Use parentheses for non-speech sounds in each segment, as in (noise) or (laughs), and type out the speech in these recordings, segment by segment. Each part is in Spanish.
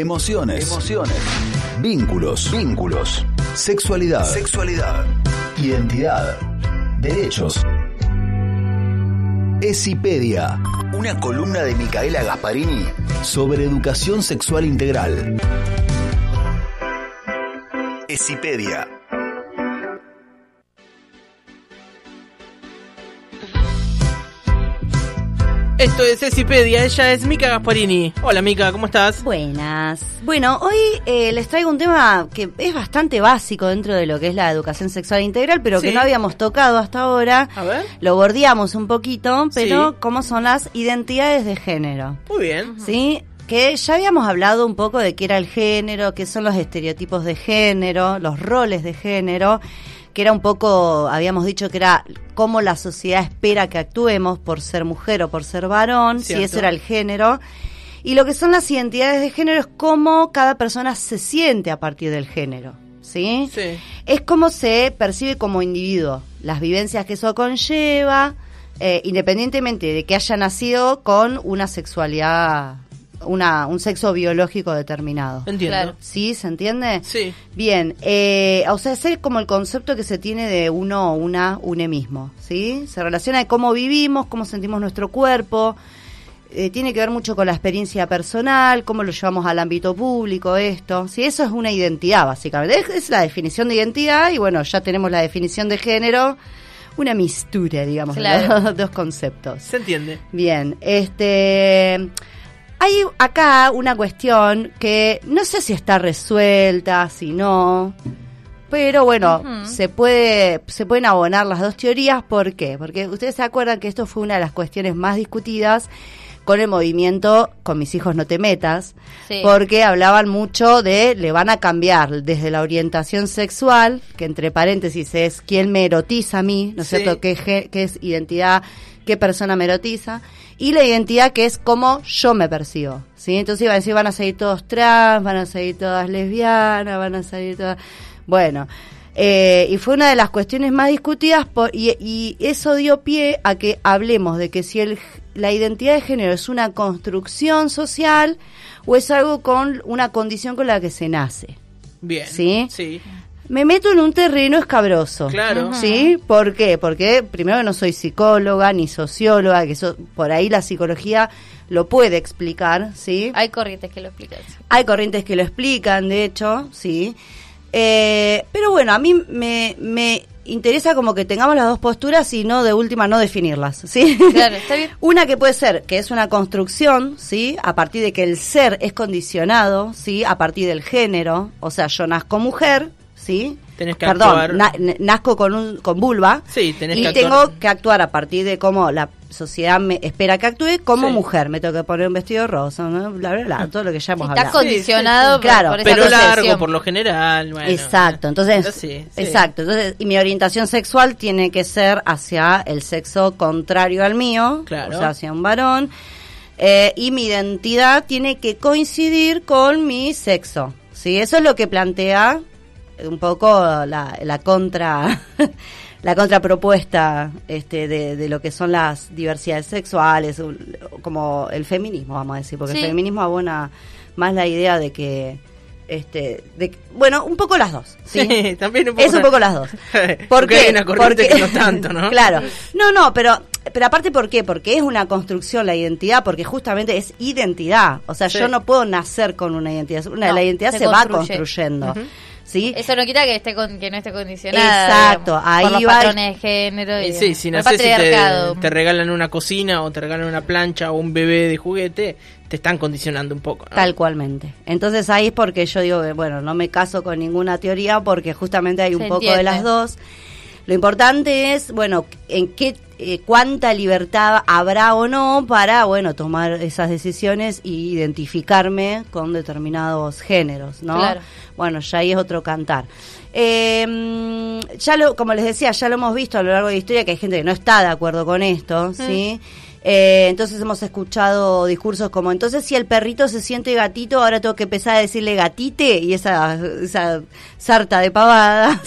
emociones, emociones, vínculos, vínculos, sexualidad, sexualidad, identidad, derechos. Esipedia, una columna de Micaela Gasparini sobre educación sexual integral. Esipedia. Esto es Esipedia, ella es Mica Gasparini. Hola Mica, ¿cómo estás? Buenas. Bueno, hoy eh, les traigo un tema que es bastante básico dentro de lo que es la educación sexual integral, pero que no habíamos tocado hasta ahora. A ver. Lo bordeamos un poquito, pero Sí. cómo son las identidades de género. Muy bien. ¿Sí? Que ya habíamos hablado un poco de qué era el género, qué son los estereotipos de género, los roles de género, que era un poco, habíamos dicho que era cómo la sociedad espera que actuemos por ser mujer o por ser varón, si ese era el género. Y lo que son las identidades de género es cómo cada persona se siente a partir del género. ¿Sí? Sí. Es cómo se percibe como individuo, las vivencias que eso conlleva, eh, independientemente de que haya nacido con una sexualidad, una, un sexo biológico determinado. Entiendo. Claro. ¿Sí? ¿Se entiende? Sí. Bien, eh, o sea, es como el concepto que se tiene de uno o una, une mismo, ¿sí? Se relaciona de cómo vivimos, cómo sentimos nuestro cuerpo, eh, tiene que ver mucho con la experiencia personal, cómo lo llevamos al ámbito público, esto, ¿sí? Eso es una identidad, básicamente. Es, es la definición de identidad y bueno, ya tenemos la definición de género, una mistura, digamos, de los (laughs) dos conceptos. Se entiende. Bien, este hay acá una cuestión que no sé si está resuelta, si no, pero bueno, se puede se pueden abonar las dos teorías, ¿por qué? Porque ustedes se acuerdan que esto fue una de las cuestiones más discutidas con el movimiento con mis hijos no te metas, Sí. porque hablaban mucho de le van a cambiar desde la orientación sexual, que entre paréntesis es quién me erotiza a mí, ¿no es Sí. cierto? ¿Qué, qué es identidad, qué persona me erotiza? Y la identidad que es cómo yo me percibo, ¿sí? Entonces iban a decir, van a salir todos trans, van a salir todas lesbianas, van a salir todas... Bueno, eh, y fue una de las cuestiones más discutidas por, y, y eso dio pie a que hablemos de que si el, la identidad de género es una construcción social o es algo con una condición con la que se nace. Bien. Sí. Sí. Me meto en un terreno escabroso. Claro. ¿Sí? ¿Por qué? Porque primero no soy psicóloga ni socióloga, que eso, por ahí la psicología lo puede explicar, ¿sí? Hay corrientes que lo explican. sí. Hay corrientes que lo explican, de hecho, sí. Eh, pero bueno, a mí me, me interesa como que tengamos las dos posturas y no de última no definirlas, ¿sí? Claro, está bien. (laughs) Una que puede ser que es una construcción, ¿sí? A partir de que el ser es condicionado, ¿sí? A partir del género, o sea, yo nazco mujer, ¿sí? Tenés que Perdón, actuar. na- nazco con un con vulva Sí, tenés y que tengo actuar. que actuar a partir de cómo la sociedad me espera que actúe como Sí. mujer. Me tengo que poner un vestido rosa, ¿no? bla, bla, bla, todo lo que ya hemos Está hablado. condicionado Sí, sí, sí. por- Claro, por esa Pero largo, por lo general. Bueno. exacto, entonces, Sí, sí. exacto, entonces, y mi orientación sexual tiene que ser hacia el sexo contrario al mío, Claro. o sea, hacia un varón, eh, y mi identidad tiene que coincidir con mi sexo, ¿sí? Eso es lo que plantea un poco la, la contra... (laughs) La contrapropuesta este, de, de lo que son las diversidades sexuales, como el feminismo, vamos a decir, porque Sí. el feminismo abona más la idea de que, este, de, bueno, un poco las dos. ¿sí? Sí, también un poco. Es un poco las dos. ¿Por (laughs) Porque hay una corriente Porque- que no tanto, (laughs) ¿no? claro. No, no, pero pero aparte ¿por qué? Porque es una construcción la identidad, porque justamente es identidad. O sea, Sí. yo no puedo nacer con una identidad, una No, la identidad se se, va construye. construyendo. ¿Sí? Eso no quita que esté con, que no esté condicionada. Exacto, digamos, ahí por los va patrones de género. Y Y sí, si el naces y te, regalan una cocina o te regalan una plancha o un bebé de juguete, te están condicionando un poco. ¿no? Tal cualmente. Entonces ahí es porque yo digo que, bueno, no me caso con ninguna teoría porque justamente hay un Se poco de las dos. Lo importante es, bueno, en qué, eh, cuánta libertad habrá o no para, bueno, tomar esas decisiones y identificarme con determinados géneros, ¿no? Claro. Bueno, ya ahí es otro cantar. Eh, mm, ya lo, como les decía, ya lo hemos visto a lo largo de la historia que hay gente que no está de acuerdo con esto, ¿sí? Eh, entonces hemos escuchado discursos como, entonces si el perrito se siente gatito, ahora tengo que empezar a decirle gatite y esa, esa sarta de pavadas.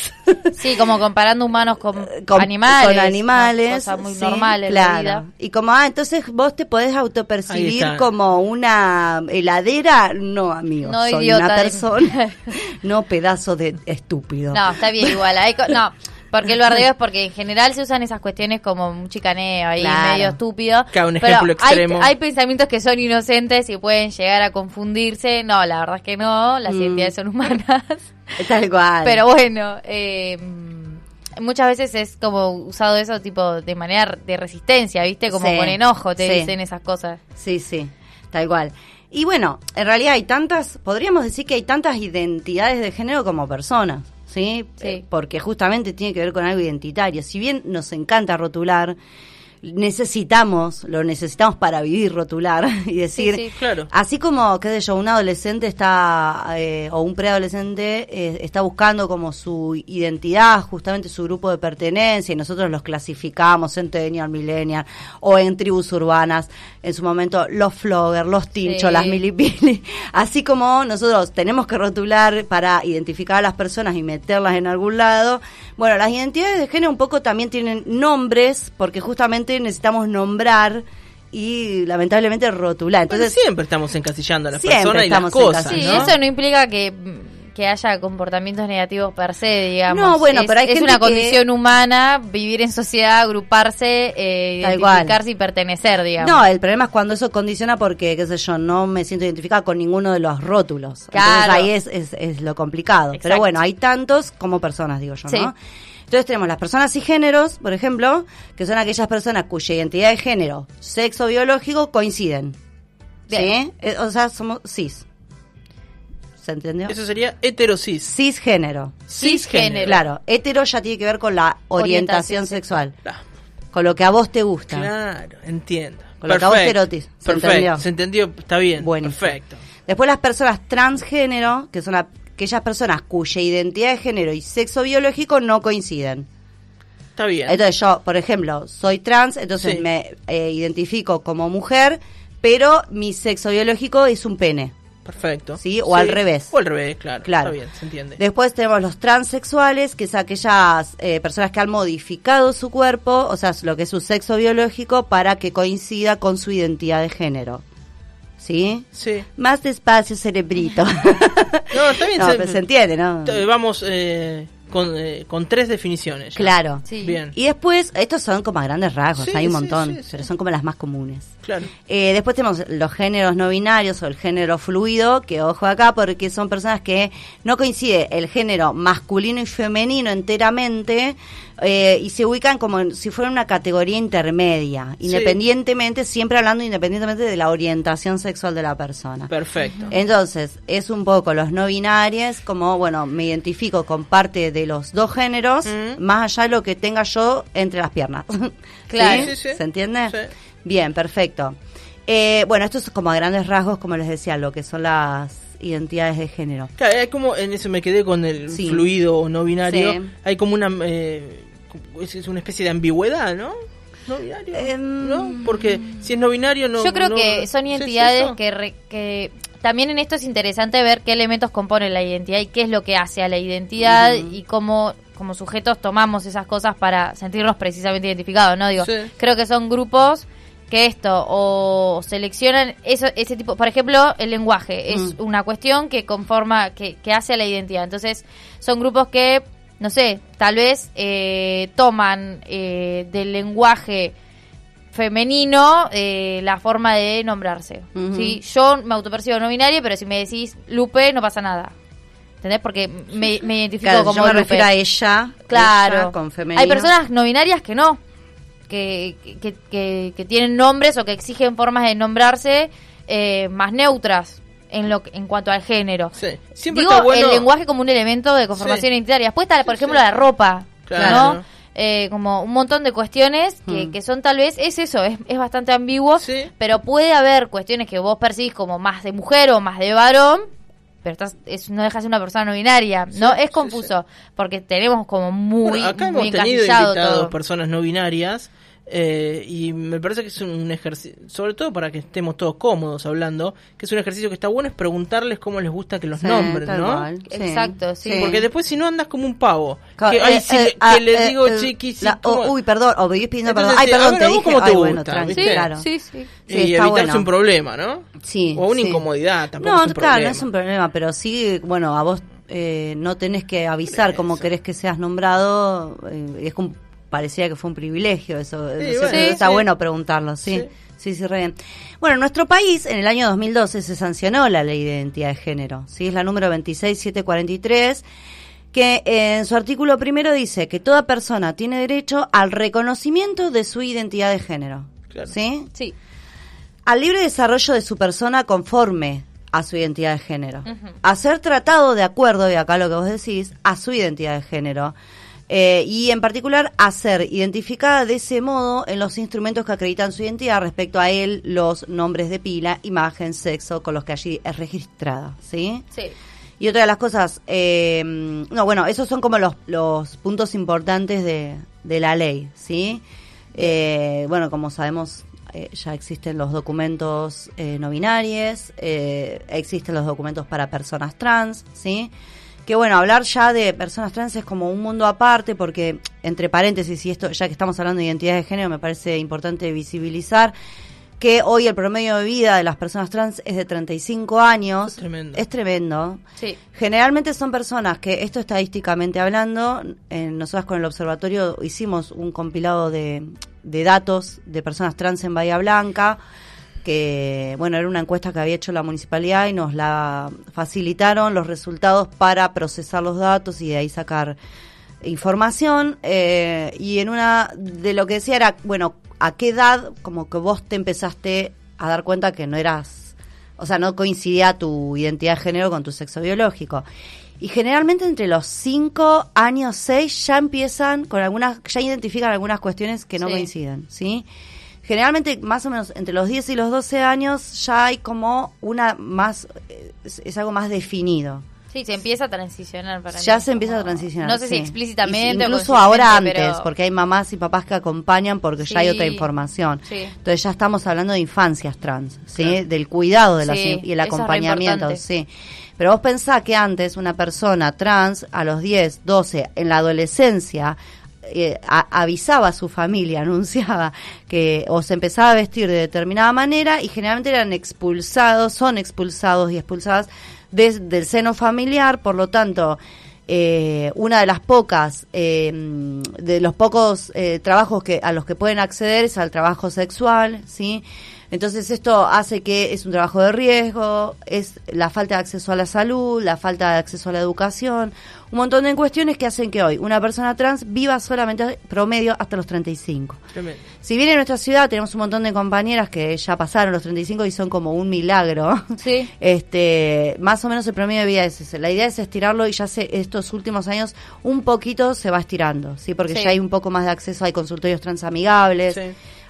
Sí, como comparando humanos con, (laughs) con animales. con animales, Cosas muy sí, normales en claro. la vida. Y como, ah, entonces vos te podés autopercibir como una heladera. No, amigo, No, soy idiota una de- persona, (laughs) no pedazo de estúpido. No, está bien igual. Hay co- no, porque lo bardeo es porque en general se usan esas cuestiones como un chicaneo ahí Claro. medio estúpido. Claro, un Pero ejemplo hay- extremo. Hay, pensamientos que son inocentes y pueden llegar a confundirse. No, la verdad es que no. Las Mm. identidades son humanas. (laughs) Tal cual. Pero bueno, eh, muchas veces es como usado eso tipo de manera de resistencia, ¿viste? Como Sí, con enojo te sí. dicen esas cosas. Sí, sí, tal cual. Y bueno, en realidad hay tantas, podríamos decir que hay tantas identidades de género como personas, ¿sí? Sí. Eh, Porque justamente tiene que ver con algo identitario. Si bien nos encanta rotular, necesitamos, lo necesitamos para vivir rotular (laughs) y decir, Sí, sí. Claro. Así como, qué sé yo, un adolescente está, eh, o un preadolescente eh, está buscando como su identidad, justamente su grupo de pertenencia, y nosotros los clasificamos en Centennial, Millennial, o en tribus urbanas, en su momento los floggers, los tinchos, Sí. las milipili. (laughs) Así como nosotros tenemos que rotular para identificar a las personas y meterlas en algún lado, bueno, las identidades de género un poco también tienen nombres, porque justamente necesitamos nombrar y lamentablemente rotular. Pero Entonces, siempre estamos encasillando a las personas y las cosas, Sí. ¿no? eso no implica que, que haya comportamientos negativos per se, digamos. No, bueno, es, pero hay es gente una que- condición humana vivir en sociedad, agruparse, eh, identificarse y pertenecer, digamos. No, el problema es cuando eso condiciona porque, qué sé yo, no me siento identificada con ninguno de los rótulos. Entonces Claro. ahí es, es, es lo complicado. Pero bueno, hay tantos como personas, digo yo, Sí. ¿no? Entonces tenemos las personas cisgéneros, por ejemplo, que son aquellas personas cuya identidad de género, sexo biológico coinciden. Bien. ¿Sí? Eh, O sea, somos cis. ¿Se entendió? Eso sería heterosis. Cisgénero. Cisgénero. Claro, hetero ya tiene que ver con la orientación, Orientación sexual, con lo que a vos te gusta. Claro, entiendo. Con lo que a vos te erotiza. ¿Se Perfecto. entendió? Se entendió, está bien. Buenísimo. Perfecto. Después las personas transgénero, que son aquellas personas cuya identidad de género y sexo biológico no coinciden. Está bien. Entonces yo, por ejemplo, soy trans, entonces Sí. me eh, identifico como mujer, pero mi sexo biológico es un pene. Perfecto. Sí, o al revés. O al revés, claro. Claro. Está bien, se entiende. Después tenemos los transexuales, que es aquellas eh, personas que han modificado su cuerpo, o sea, lo que es su sexo biológico, para que coincida con su identidad de género. ¿Sí? Sí. Más despacio, cerebrito. (laughs) No, está bien. No, se, pero se entiende, ¿no? Vamos eh, con, eh, con tres definiciones. ya. Claro. Sí. Bien. Y después, estos son como a grandes rasgos, Sí, hay un montón, sí, sí. pero son como las más comunes. Claro. Eh, después tenemos los géneros no binarios o el género fluido, que ojo acá porque son personas que no coincide el género masculino y femenino enteramente eh, y se ubican como si fuera una categoría intermedia, Sí. independientemente, siempre hablando independientemente de la orientación sexual de la persona. Perfecto. Entonces, es un poco los no binarios, como, bueno, me identifico con parte de los dos géneros, Mm. más allá de lo que tenga yo entre las piernas. (laughs) Claro. ¿Sí? Sí, sí. ¿Se entiende? Sí. Bien, perfecto. Eh, bueno, esto es como a grandes rasgos, como les decía, lo que son las identidades de género. Claro, hay como en eso me quedé con el Sí. fluido o no binario. Sí. Hay como una eh, es una especie de ambigüedad, ¿no? No binario, Em, ¿no? Porque si es no binario no Yo creo no- que son ¿sí es identidades que, re- que también en esto es interesante ver qué elementos componen la identidad y qué es lo que hace a la identidad y cómo como sujetos tomamos esas cosas para sentirnos precisamente identificados, ¿no? Digo, Sí. creo que son grupos que esto o seleccionan eso, ese tipo, por ejemplo, el lenguaje es una cuestión que conforma, que, que hace a la identidad. Entonces, son grupos que, no sé, tal vez eh, toman eh, del lenguaje femenino eh, la forma de nombrarse. Ujú. ¿sí? Yo me autopercibo no binaria, pero si me decís Lupe, no pasa nada. ¿Entendés? Porque me, me identifico Claro, como yo me Lupe. refiero a ella, Claro. ella con femenino. Hay personas no binarias que no, que, que, que, que tienen nombres o que exigen formas de nombrarse eh, más neutras en lo en cuanto al género. Sí. Siempre Digo está bueno el lenguaje como un elemento de conformación Sí. identitaria. Después está, por Sí, ejemplo, la ropa, Claro. ¿no? Eh, como un montón de cuestiones que, Mm. que son tal vez, es eso, es, es bastante ambiguo, Sí. pero puede haber cuestiones que vos percibís como más de mujer o más de varón, pero estás, es, no dejas de una persona no binaria, ¿no? Sí, es sí, confuso, porque tenemos como muy, Bueno, acá muy hemos tenido encasillado invitados todo. personas no binarias Eh, y me parece que es un ejercicio, sobre todo para que estemos todos cómodos hablando, que es un ejercicio que está bueno es preguntarles cómo les gusta que los Sí, nombren, ¿no? Sí. Exacto, sí. Porque después si no andas como un pavo. Que, ay, eh, si eh, le, ah, que le eh, digo eh, chiqui, sí, la- ¿cómo? oh, uy, perdón, o vivís pidiendo perdón. Ay, perdón, te ¿a vos dije. cómo te Ay, bueno, gusta? tranqui, ¿Viste? claro. Sí, sí. Sí, y está evitarse bueno. un problema, ¿no? Sí, O una sí. incomodidad, tampoco No, es un claro, problema. no es un problema, pero sí, bueno, a vos eh, no tenés que avisar cómo querés que seas nombrado. eh, es como, parecía que fue un privilegio eso. Sí, bueno, está sí. bueno preguntarlo, sí. Sí. Sí, sí, re bien. Bueno, en nuestro país, en el año 2012, se sancionó la ley de identidad de género. Sí, es la número 26743 que en su artículo primero dice que toda persona tiene derecho al reconocimiento de su identidad de género. Claro. ¿Sí? Sí. al libre desarrollo de su persona conforme a su identidad de género, a ser tratado de acuerdo, y acá lo que vos decís, a su identidad de género, eh, y en particular a ser identificada de ese modo en los instrumentos que acreditan su identidad respecto a él, los nombres de pila, imagen, sexo, con los que allí es registrada, ¿sí? Sí. Y otra de las cosas, eh, no, bueno, esos son como los, los puntos importantes de, de la ley, ¿sí? Eh, bueno, como sabemos, eh, ya existen los documentos eh, no binarios, eh, existen los documentos para personas trans, ¿sí? Que bueno, hablar ya de personas trans es como un mundo aparte porque, entre paréntesis, y esto, ya que estamos hablando de identidad de género, me parece importante visibilizar que hoy el promedio de vida de las personas trans es de 35 años. Es tremendo. Es tremendo. Sí. Generalmente son personas que, esto estadísticamente hablando, eh, nosotros con el observatorio hicimos un compilado de, de datos de personas trans en Bahía Blanca, que, bueno, era una encuesta que había hecho la municipalidad y nos la facilitaron los resultados para procesar los datos y de ahí sacar información. eh, y en una de lo que decía era, bueno, ¿a qué edad como que vos te empezaste a dar cuenta que no eras o sea, no coincidía tu identidad de género con tu sexo biológico. Y generalmente entre los 5 años, 6 ya empiezan con algunas, ya identifican algunas cuestiones que no Sí. coinciden, ¿sí? Generalmente, más o menos entre los 10 y los 12 años, ya hay como una más, es, es algo más definido. Sí, se empieza a transicionar para Ya mí, se empieza a transicionar. No sé si sí. explícitamente Y o Incluso ahora antes, pero- porque hay mamás y papás que acompañan porque ya hay Sí. otra información. Sí. Entonces ya estamos hablando de infancias trans, ¿sí? Del cuidado de las Sí, y el es acompañamiento, importante. sí. Pero vos pensás que antes una persona trans a los 10, 12, en la adolescencia, eh, avisaba a su familia, (laughs) anunciaba que o se empezaba a vestir de determinada manera y generalmente eran expulsados, son expulsados y expulsadas des- del seno familiar, por lo tanto, eh, una de las pocas, eh, de los pocos eh, trabajos que a los que pueden acceder es al trabajo sexual, ¿sí? Entonces esto hace que es un trabajo de riesgo, es la falta de acceso a la salud, la falta de acceso a la educación, un montón de cuestiones que hacen que hoy una persona trans viva solamente promedio hasta los 35. Tremendo. Si bien en nuestra ciudad tenemos un montón de compañeras que ya pasaron los 35 y son como un milagro, Sí. (laughs) este, más o menos el promedio de vida es ese. La idea es estirarlo y ya se, estos últimos años un poquito se va estirando, ¿sí? Porque Sí. ya hay un poco más de acceso, hay consultorios trans amigables, Sí.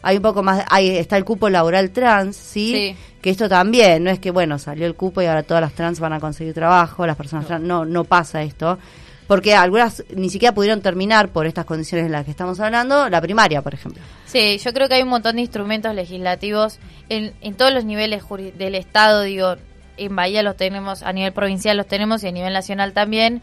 Hay un poco más, hay, está el cupo laboral trans, ¿sí? Sí. Que esto también, no es que, bueno, salió el cupo y ahora todas las trans van a conseguir trabajo, las personas trans, no, no pasa esto. Porque algunas ni siquiera pudieron terminar por estas condiciones en las que estamos hablando, la primaria, por ejemplo. Sí, yo creo que hay un montón de instrumentos legislativos en, en todos los niveles del Estado, digo, en Bahía los tenemos, a nivel provincial los tenemos y a nivel nacional también,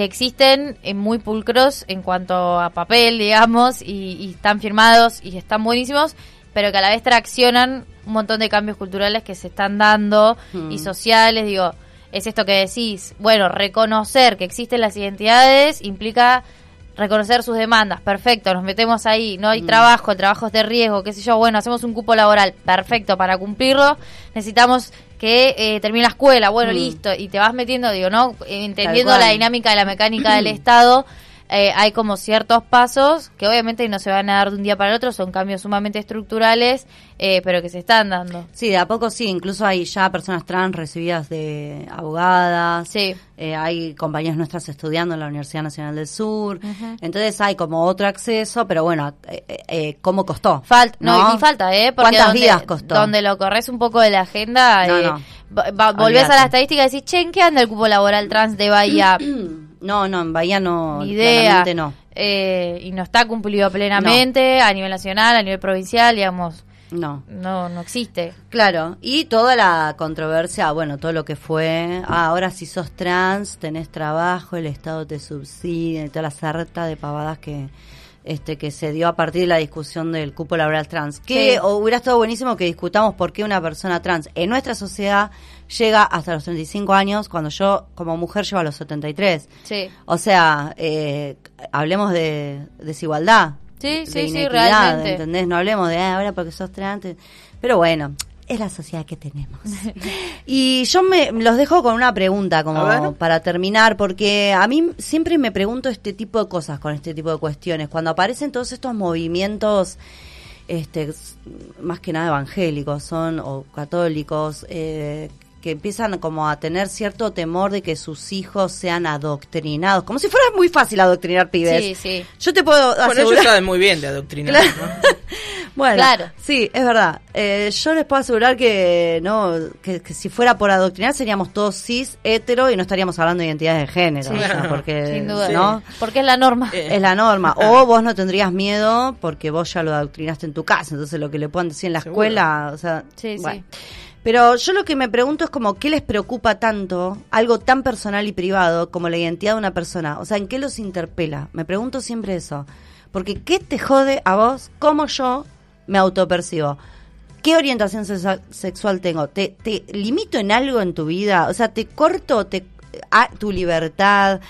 que existen en muy pulcros en cuanto a papel, digamos, y, y están firmados y están buenísimos, pero que a la vez traccionan un montón de cambios culturales que se están dando Mm. y sociales, digo, es esto que decís, bueno, reconocer que existen las identidades implica reconocer sus demandas, perfecto, nos metemos ahí, no hay Mm. trabajo, el trabajo es de riesgo, qué sé yo, bueno, hacemos un cupo laboral, perfecto, para cumplirlo necesitamos que eh, termine la escuela, bueno, Mm. listo, y te vas metiendo, digo, ¿no? Entendiendo la dinámica de la mecánica del (clears throat) Estado, eh, hay como ciertos pasos que obviamente no se van a dar de un día para el otro, son cambios sumamente estructurales, eh, pero que se están dando. Sí, de a poco sí, incluso hay ya personas trans recibidas de abogadas, Sí. eh, hay compañías nuestras estudiando en la Universidad Nacional del Sur, entonces hay como otro acceso, pero bueno, eh, eh, ¿cómo costó? Falta, no, y falta, ¿eh? Porque ¿Cuántas donde, vidas costó? Donde lo corres un poco de la agenda, No, no. volvés Olvídate. a la estadística y decís, che, ¿en qué anda el cupo laboral trans de Bahía? (clears throat) No, no, en Bahía no, Ni idea. no. Eh, y no está cumplido plenamente a nivel nacional, a nivel provincial, digamos, No. no, no existe. Claro, y toda la controversia, bueno, todo lo que fue, ah, ahora si sos trans, tenés trabajo, el Estado te subsidia, y toda la sarta de pavadas que este que se dio a partir de la discusión del cupo laboral trans. Que Sí. hubiera estado buenísimo que discutamos por qué una persona trans en nuestra sociedad llega hasta los 35 años cuando yo como mujer llevo a los 73. Sí. O sea, eh, hablemos de desigualdad. Sí, de sí, sí, inequidad, realmente. ¿Entendés? No hablemos de ah, ahora porque sos trans. Pero bueno, es la sociedad que tenemos. (laughs) y yo me los dejo con una pregunta como para terminar, porque a mí siempre me pregunto este tipo de cosas con este tipo de cuestiones. Cuando aparecen todos estos movimientos este, más que nada evangélicos son o católicos eh, que empiezan como a tener cierto temor de que sus hijos sean adoctrinados, como si fuera muy fácil adoctrinar pibes. Sí, sí. Yo te puedo Bueno, ellos asegurar. saben muy bien de adoctrinar. Claro. ¿no? (laughs) Bueno, Claro. sí, es verdad. Eh, yo les puedo asegurar que no, que, que si fuera por adoctrinar seríamos todos cis, hetero y no estaríamos hablando de identidades de género, Sí. o sea, porque Sin duda. ¿no? Porque es la norma. Eh, es la norma. O vos no tendrías miedo porque vos ya lo adoctrinaste en tu casa. Entonces lo que le puedan decir en la Seguro. escuela, o sea, Sí, sí. Pero yo lo que me pregunto es como, ¿qué les preocupa tanto algo tan personal y privado como la identidad de una persona? O sea, ¿en qué los interpela? Me pregunto siempre eso. Porque ¿qué te jode a vos cómo yo me autopercibo? ¿Qué orientación sexual, tengo? ¿Te, ¿Te limito en algo en tu vida? O sea, ¿te corto te, a tu libertad?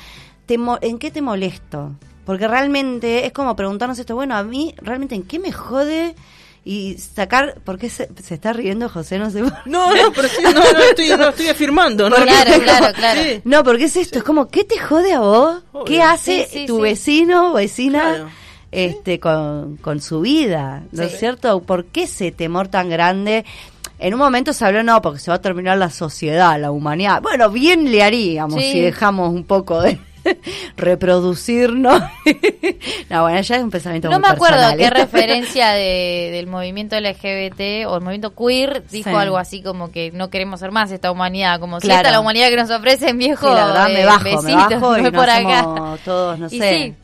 ¿Te ¿En qué te molesto? Porque realmente es como preguntarnos esto, bueno, a mí realmente en qué me jode y sacar, ¿por qué se, se está riendo José? No sé. por- (laughs) No, no, pero sí, no, no, estoy, no, estoy afirmando. ¿no? Claro, claro, (laughs) claro. Sí. No, porque es esto, es como, ¿qué te jode a vos? Obvio. ¿Qué hace Sí, sí, tu sí. vecino o vecina Claro. este, con, con su vida? ¿No es cierto? ¿Por qué ese temor tan grande? En un momento se habló, no, porque se va a terminar la sociedad, la humanidad. Bueno, bien le haríamos Sí. si dejamos un poco de (laughs) reproducirnos. (laughs) no, bueno, ya es un pensamiento No muy me acuerdo personal, qué ¿eh? referencia (laughs) de, del movimiento LGBT o el movimiento queer dijo Sí. algo así como que no queremos ser más esta humanidad, como si Claro. esta es la humanidad que nos ofrecen viejo. Sí, la verdad, eh, me bajo, me bajo y nos por acá. todos, no Y sé, sí.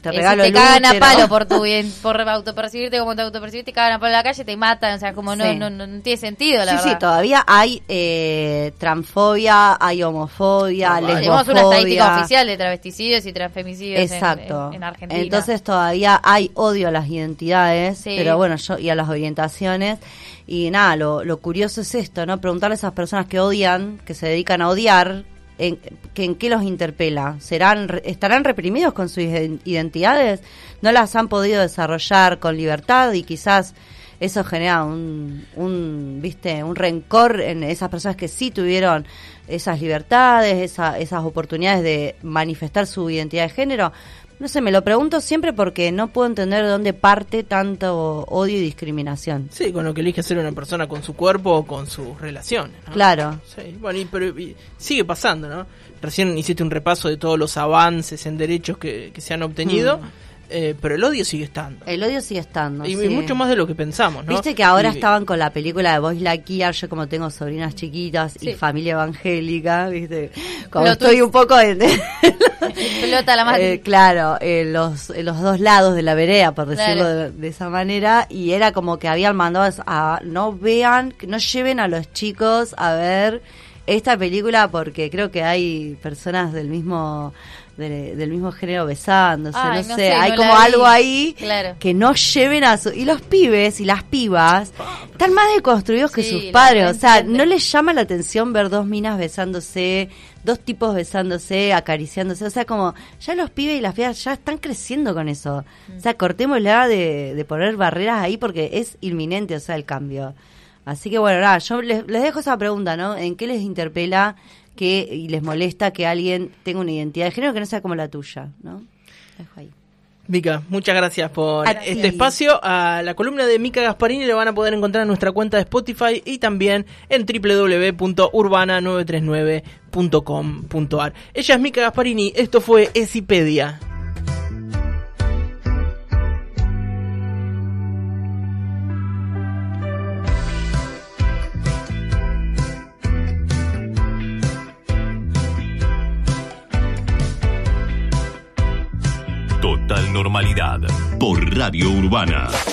Te Eh, regalo si te el cagan a palo por tu bien, por autopercibirte como te autopercibiste, te cagan a palo en la calle, te matan, o sea, como no, Sí. no, no, no tiene sentido, la sí, verdad. sí, todavía hay eh, transfobia, hay homofobia, No. Tenemos una estadística oficial de travesticidios y transfemicidios en- Exacto. en, en Argentina. Entonces todavía hay odio a las identidades, Sí. pero bueno, yo y a las orientaciones. Y nada, lo, lo curioso es esto, ¿no? Preguntarle a esas personas que odian, que se dedican a odiar, en, que, en qué los interpela. ¿Serán, ¿Estarán reprimidos con sus iden- identidades? ¿No las han podido desarrollar con libertad y quizás eso genera un, un, viste, un rencor en esas personas que sí tuvieron esas libertades, esa- esas oportunidades de manifestar su identidad de género. No sé, me lo pregunto siempre porque no puedo entender de dónde parte tanto odio y discriminación. Sí, con lo que elige ser una persona con su cuerpo o con sus relaciones. ¿no? Claro. Sí, bueno, y, pero y sigue pasando, ¿no? Recién hiciste un repaso de todos los avances en derechos que, que se han obtenido, Mm. Eh, pero el odio sigue estando. El odio sigue estando. y, sí. mucho más de lo que pensamos, ¿no? Viste que ahora Y- estaban con la película de Voice Lightyear, yo como tengo sobrinas chiquitas y familia evangélica, viste, como Plot estoy twist. un poco en, Explota la madre. (laughs) Eh, claro, en los, los dos lados de la vereda, por decirlo Claro. de, de esa manera, y era como que habían mandado a no vean, no lleven a los chicos a ver esta película porque creo que hay personas del mismo de- del mismo género besándose, Ay, no, no sé, sé, hay no como algo ahí Claro. que no lleven a su y los pibes y las pibas están más deconstruidos que Sí, sus la padres, o sea, no les llama la atención ver dos minas besándose, dos tipos besándose, acariciándose, o sea, como ya los pibes y las pibas ya están creciendo con eso. O sea, cortémosla de, de poner barreras ahí porque es inminente, o sea, el cambio. Así que bueno, nada, yo les, les dejo esa pregunta, ¿no? ¿En qué les interpela que y les molesta que alguien tenga una identidad de género que no sea como la tuya, ¿no? Dejo ahí. Mica, muchas gracias por este espacio. A la columna de Mica Gasparini le van a poder encontrar en nuestra cuenta de Spotify y también en www.urbana939.com.ar. Ella es Mica Gasparini, esto fue Esipedia. Por Radio Urbana.